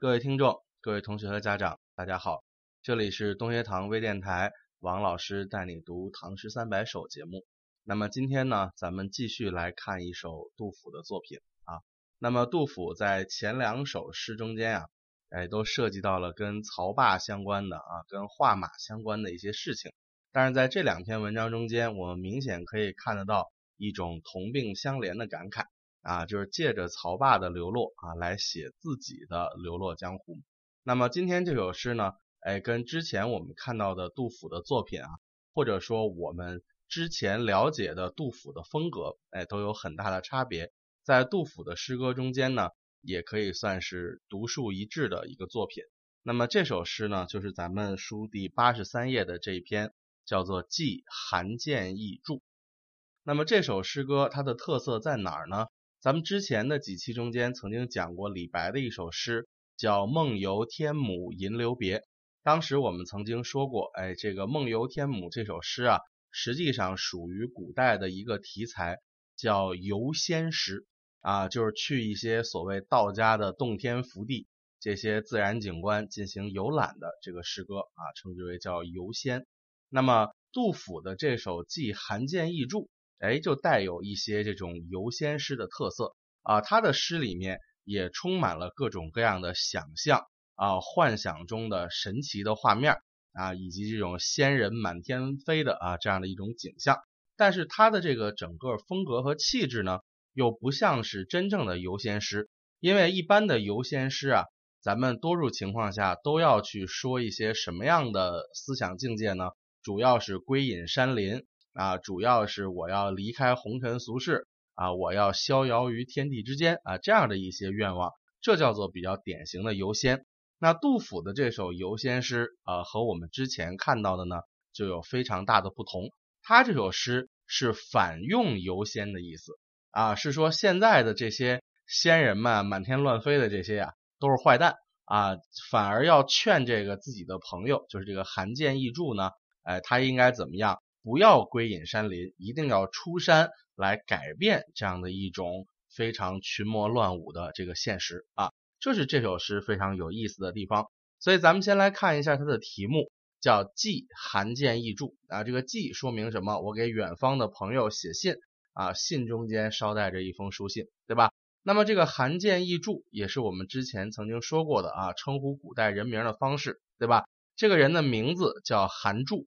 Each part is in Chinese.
各位听众、各位同学和家长，大家好，这里是东学堂微电台，王老师带你读《唐诗三百首》节目。那么今天呢，咱们继续来看一首杜甫的作品啊。那么杜甫在前两首诗中间啊，哎，都涉及到了跟曹霸相关的啊，跟画马相关的一些事情。但是在这两篇文章中间，我们明显可以看得到一种同病相怜的感慨。啊，就是借着曹霸的流落啊，来写自己的流落江湖。那么今天这首诗呢，哎，跟之前我们看到的杜甫的作品啊，或者说我们之前了解的杜甫的风格，哎，都有很大的差别。在杜甫的诗歌中间呢，也可以算是独树一帜的一个作品。那么这首诗呢，就是咱们书第八十三页的这一篇，叫做《寄韩建议注》。那么这首诗歌它的特色在哪儿呢？咱们之前的几期中间曾经讲过李白的一首诗，叫《梦游天姥吟留别》。当时我们曾经说过，哎，这个《梦游天姥》这首诗啊，实际上属于古代的一个题材，叫游仙诗啊，就是去一些所谓道家的洞天福地这些自然景观进行游览的这个诗歌啊，称之为叫游仙。那么杜甫的这首《寄韩建议注》。哎，就带有一些这种游仙诗的特色啊，他的诗里面也充满了各种各样的想象啊，幻想中的神奇的画面啊，以及这种仙人满天飞的啊这样的一种景象。但是他的这个整个风格和气质呢，又不像是真正的游仙诗，因为一般的游仙诗啊，咱们多数情况下都要去说一些什么样的思想境界呢？主要是归隐山林。啊，主要是我要离开红尘俗世啊，我要逍遥于天地之间啊，这样的一些愿望，这叫做比较典型的游仙。那杜甫的这首游仙诗啊，和我们之前看到的呢，就有非常大的不同。他这首诗是反用游仙的意思啊，是说现在的这些仙人们满天乱飞的这些呀，都是坏蛋啊，反而要劝这个自己的朋友，就是这个韩建议注呢，哎，他应该怎么样？不要归隐山林，一定要出山来改变这样的一种非常群魔乱舞的这个现实啊，这是这首诗非常有意思的地方。所以咱们先来看一下它的题目，叫《寄韩建议注》啊。这个寄说明什么？我给远方的朋友写信啊，信中间捎带着一封书信，对吧？那么这个韩建议注也是我们之前曾经说过的啊，称呼古代人名的方式，对吧？这个人的名字叫韩注。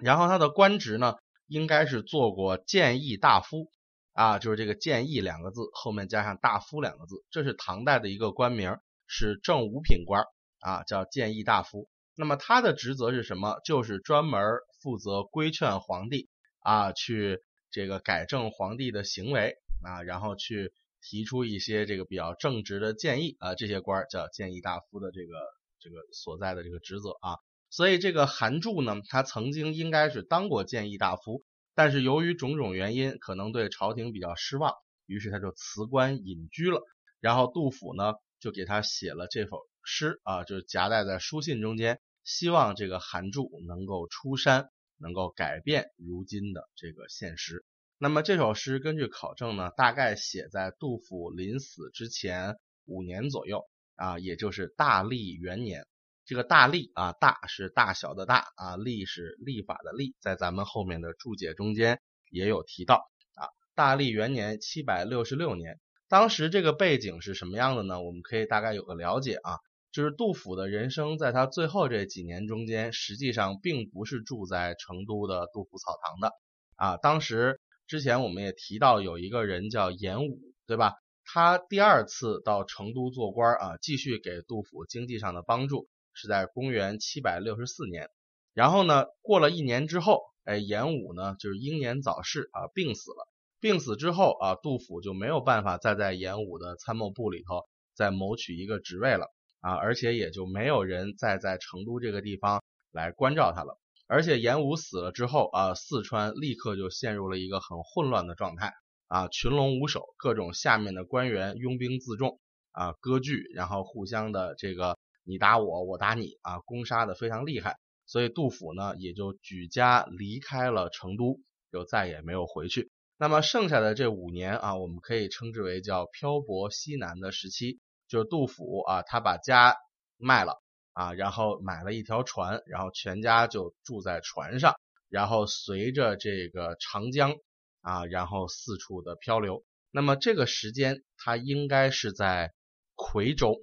然后他的官职呢，应该是做过谏议大夫啊，就是这个谏议两个字后面加上大夫两个字，这是唐代的一个官名，是正五品官啊，叫谏议大夫。那么他的职责是什么？就是专门负责规劝皇帝啊，去这个改正皇帝的行为啊，然后去提出一些这个比较正直的建议啊，这些官叫谏议大夫的这个这个所在的这个职责啊。所以这个韩注呢，他曾经应该是当过谏议大夫，但是由于种种原因，可能对朝廷比较失望，于是他就辞官隐居了。然后杜甫呢，就给他写了这首诗啊，就夹带在书信中间，希望这个韩注能够出山，能够改变如今的这个现实。那么这首诗根据考证呢，大概写在杜甫临死之前五年左右啊，也就是大历元年。这个大历啊，大是大小的大啊，历是历法的历，在咱们后面的注解中间也有提到啊。大历元年七百六十六年，当时这个背景是什么样的呢？我们可以大概有个了解啊，就是杜甫的人生在他最后这几年中间，实际上并不是住在成都的杜甫草堂的啊。当时之前我们也提到有一个人叫严武，对吧？他第二次到成都做官啊，继续给杜甫经济上的帮助。是在公元七百六十四年，然后呢，过了一年之后，哎，严武呢就是英年早逝啊，病死了。病死之后啊，杜甫就没有办法再在严武的参谋部里头再谋取一个职位了啊，而且也就没有人再在成都这个地方来关照他了。而且严武死了之后啊，四川立刻就陷入了一个很混乱的状态啊，群龙无首，各种下面的官员拥兵自重啊，割据，然后互相的这个。你打我，我打你啊，攻杀的非常厉害，所以杜甫呢也就举家离开了成都，就再也没有回去。那么剩下的这五年啊，我们可以称之为叫漂泊西南的时期，就是杜甫啊，他把家卖了啊，然后买了一条船，然后全家就住在船上，然后随着这个长江啊，然后四处的漂流。那么这个时间，他应该是在夔州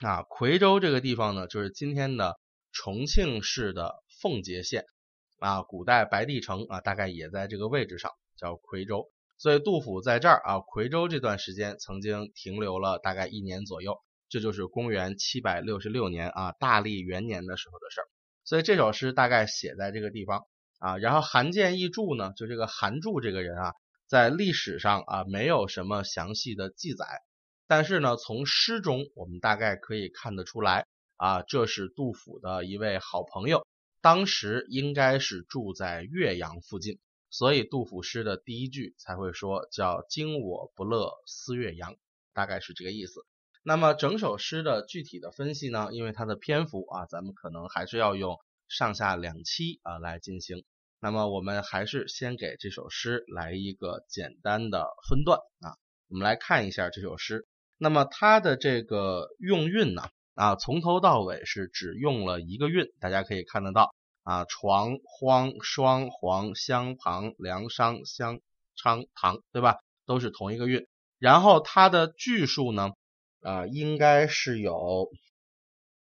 啊，夔州这个地方呢，就是今天的重庆市的奉节县啊，古代白帝城啊，大概也在这个位置上，叫夔州。所以杜甫在这儿啊，夔州这段时间曾经停留了大概一年左右，这就是公元七百六十六年啊，大历元年的时候的事儿。所以这首诗大概写在这个地方啊。然后韩建义注呢，就这个韩注这个人啊，在历史上啊没有什么详细的记载，但是呢，从诗中我们大概可以看得出来啊，这是杜甫的一位好朋友，当时应该是住在岳阳附近。所以杜甫诗的第一句才会说叫“今我不乐思岳阳”，大概是这个意思。那么整首诗的具体的分析呢？因为它的篇幅啊，咱们可能还是要用上下两期啊来进行。那么我们还是先给这首诗来一个简单的分段啊。我们来看一下这首诗。那么它的这个用韵呢啊，从头到尾是只用了一个韵，大家可以看得到。啊，床、荒、双、黄、相、旁、梁、商、相、昌、唐，对吧？都是同一个韵。然后它的句数呢，啊，应该是有，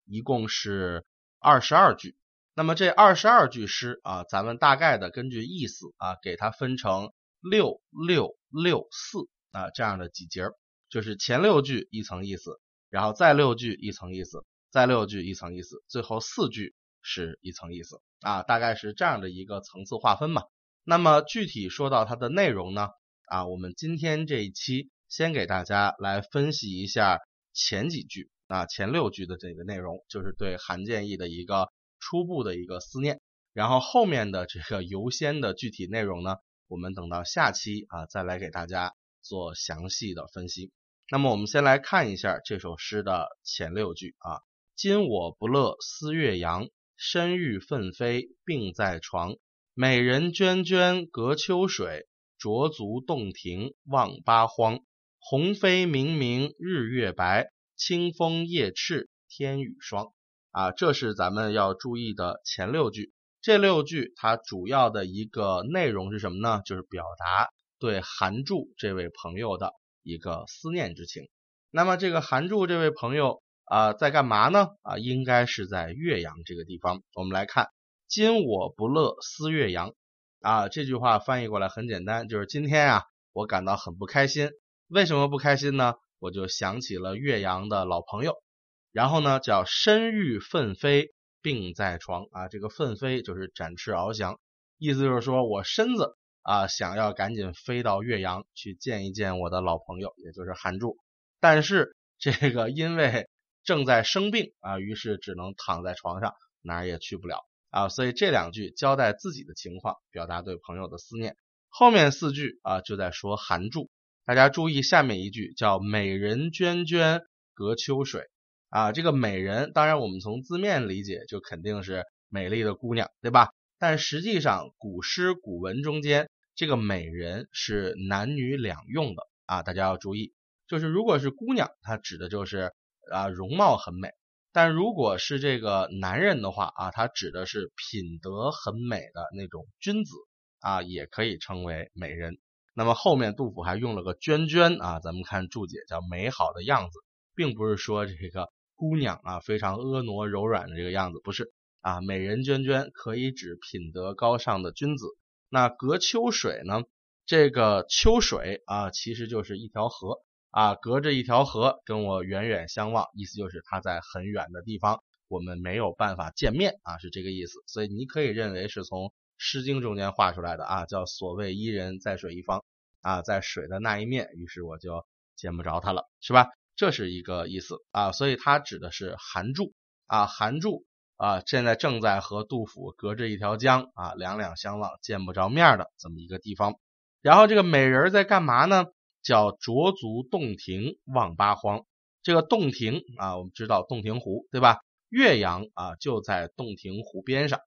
一共是二十二句。那么这二十二句诗啊，咱们大概的根据意思啊，给它分成六六六四啊这样的几节儿，就是前六句一层意思，然后再六句一层意思，再六句一层意思，最后四句是一层意思。啊，大概是这样的一个层次划分嘛。那么具体说到它的内容呢，啊，我们今天这一期先给大家来分析一下前几句啊，前六句的这个内容，就是对韩建义的一个初步的一个思念。然后后面的这个游仙的具体内容呢，我们等到下期啊再来给大家做详细的分析。那么我们先来看一下这首诗的前六句啊，今我不乐思岳阳。身欲奋飞病在床，美人涓涓隔秋水，濯足洞庭望八荒。鸿飞明明日月白，清风夜赤天雨霜。啊，这是咱们要注意的前六句。这六句它主要的一个内容是什么呢？就是表达对韩注这位朋友的一个思念之情。那么这个韩注这位朋友。啊，在干嘛呢？啊，应该是在岳阳这个地方。我们来看，今我不乐思岳阳。啊，这句话翻译过来很简单，就是今天啊，我感到很不开心。为什么不开心呢？我就想起了岳阳的老朋友。然后呢，叫身欲奋飞病在床。啊，这个奋飞就是展翅翱翔，意思就是说我身子啊想要赶紧飞到岳阳去见一见我的老朋友，也就是韩柱。但是这个因为正在生病啊，于是只能躺在床上，哪儿也去不了啊。所以这两句交代自己的情况，表达对朋友的思念。后面四句啊，就在说韩柱。大家注意下面一句叫“美人娟娟隔秋水”啊，这个美人，当然我们从字面理解就肯定是美丽的姑娘，对吧？但实际上古诗古文中间，这个美人是男女两用的啊，大家要注意，就是如果是姑娘，它指的就是。啊，容貌很美，但如果是这个男人的话啊，他指的是品德很美的那种君子啊，也可以称为美人。那么后面杜甫还用了个娟娟啊，咱们看注解叫美好的样子，并不是说这个姑娘啊非常婀娜柔软的这个样子，不是啊，美人涓涓可以指品德高尚的君子。那隔秋水呢？这个秋水啊，其实就是一条河。啊，隔着一条河跟我远远相望，意思就是他在很远的地方，我们没有办法见面啊，是这个意思。所以你可以认为是从《诗经》中间画出来的啊，叫所谓伊人，在水一方啊，在水的那一面，于是我就见不着他了，是吧？这是一个意思啊，所以它指的是韩注啊，韩注啊，现在正在和杜甫隔着一条江啊，两两相望，见不着面的这么一个地方。然后这个美人在干嘛呢？叫濯足洞庭望八荒，这个洞庭啊，我们知道洞庭湖对吧？岳阳啊就在洞庭湖边上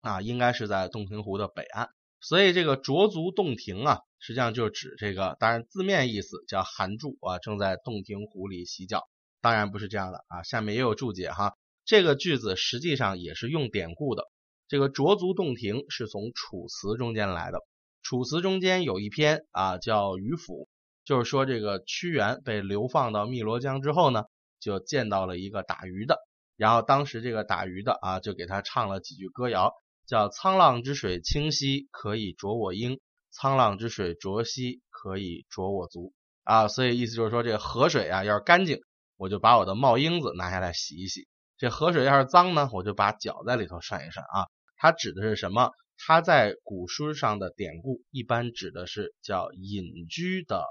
啊，应该是在洞庭湖的北岸，所以这个濯足洞庭啊，实际上就指这个，当然字面意思叫韩住啊正在洞庭湖里洗脚当然不是这样的啊，下面也有注解哈。这个句子实际上也是用典故的。这个卓足洞庭是从《楚辞》中间来的，《楚辞》中间有一篇啊叫《渔父》，就是说这个屈原被流放到汨罗江之后呢，就见到了一个打鱼的，然后当时这个打鱼的啊就给他唱了几句歌谣，叫“沧浪之水清兮，可以濯我缨；沧浪之水浊兮，可以濯我足。”啊，所以意思就是说，这个河水啊要是干净，我就把我的帽缨子拿下来洗一洗；这河水要是脏呢，我就把脚在里头涮一涮啊。它指的是什么？它在古书上的典故一般指的是叫隐居的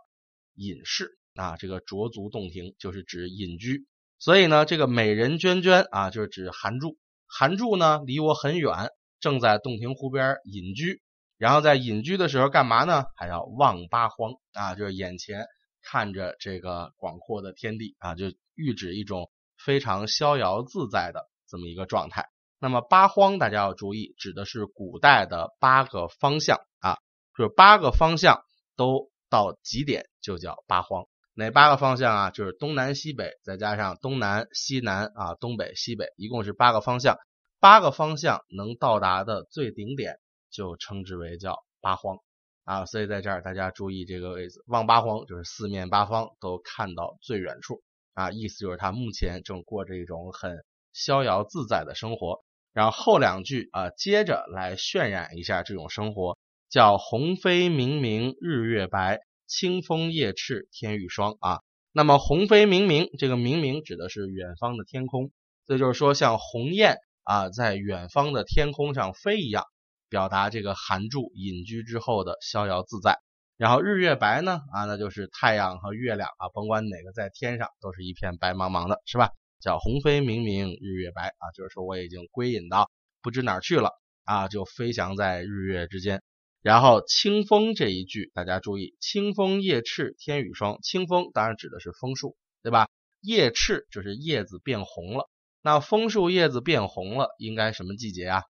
隐士啊，这个濯足洞庭就是指隐居。所以呢，这个美人娟娟啊，就是指韩柱。韩柱呢离我很远，正在洞庭湖边隐居。然后在隐居的时候干嘛呢？还要望八荒啊，就是眼前看着这个广阔的天地啊，就喻指一种非常逍遥自在的这么一个状态。那么八荒大家要注意，指的是古代的八个方向啊，就是八个方向都到极点就叫八荒。哪八个方向啊？就是东南西北，再加上东南西南啊，东北西北，一共是八个方向。八个方向能到达的最顶点就称之为叫八荒啊。所以在这儿大家注意这个位置，望八荒就是四面八方都看到最远处啊，意思就是他目前正过着一种很逍遥自在的生活。然后后两句啊，接着来渲染一下这种生活，叫鸿飞明明日月白，清风夜翅天欲霜啊。那么鸿飞明明，这个明明指的是远方的天空，这就是说像鸿雁啊在远方的天空上飞一样，表达这个寒住隐居之后的逍遥自在。然后日月白呢啊，那就是太阳和月亮啊，甭管哪个在天上，都是一片白茫茫的，是吧？叫鸿飞明明日月白啊，就是说我已经归隐到不知哪去了啊，就飞翔在日月之间。然后清风这一句大家注意，清风夜翅天雨霜，清风当然指的是枫树，对吧？叶翅就是叶子变红了，那枫树叶子变红了，应该什么季节啊？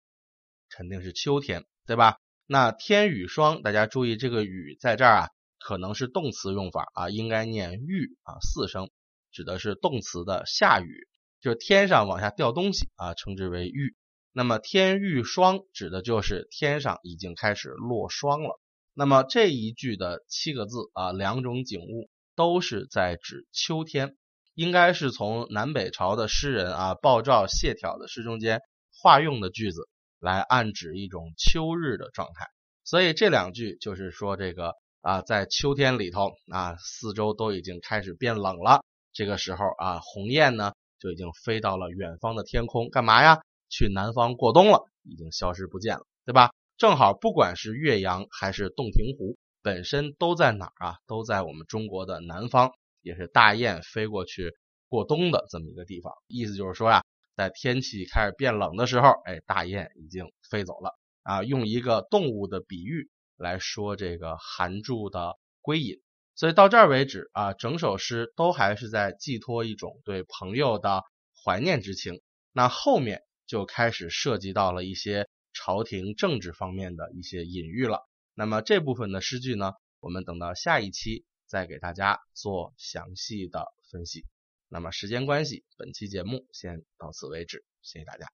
肯定是秋天，对吧？那天雨霜，大家注意这个雨在这儿啊，可能是动词用法啊，应该念玉啊四声。指的是动词的下雨，就是天上往下掉东西啊，称之为玉。那么天欲霜指的就是天上已经开始落霜了。那么这一句的七个字啊，两种景物都是在指秋天，应该是从南北朝的诗人啊鲍照谢朓的诗中间化用的句子，来暗指一种秋日的状态。所以这两句就是说这个啊，在秋天里头啊，四周都已经开始变冷了。这个时候啊，鸿雁呢就已经飞到了远方的天空，干嘛呀？去南方过冬了，已经消失不见了，对吧？正好，不管是岳阳还是洞庭湖，本身都在哪儿啊？都在我们中国的南方，也是大雁飞过去过冬的这么一个地方。意思就是说呀，在天气开始变冷的时候，哎，大雁已经飞走了啊。用一个动物的比喻来说这个寒住的归隐。所以到这儿为止啊，整首诗都还是在寄托一种对朋友的怀念之情。那后面就开始涉及到了一些朝廷政治方面的一些隐喻了。那么这部分的诗句呢，我们等到下一期再给大家做详细的分析。那么时间关系，本期节目先到此为止，谢谢大家。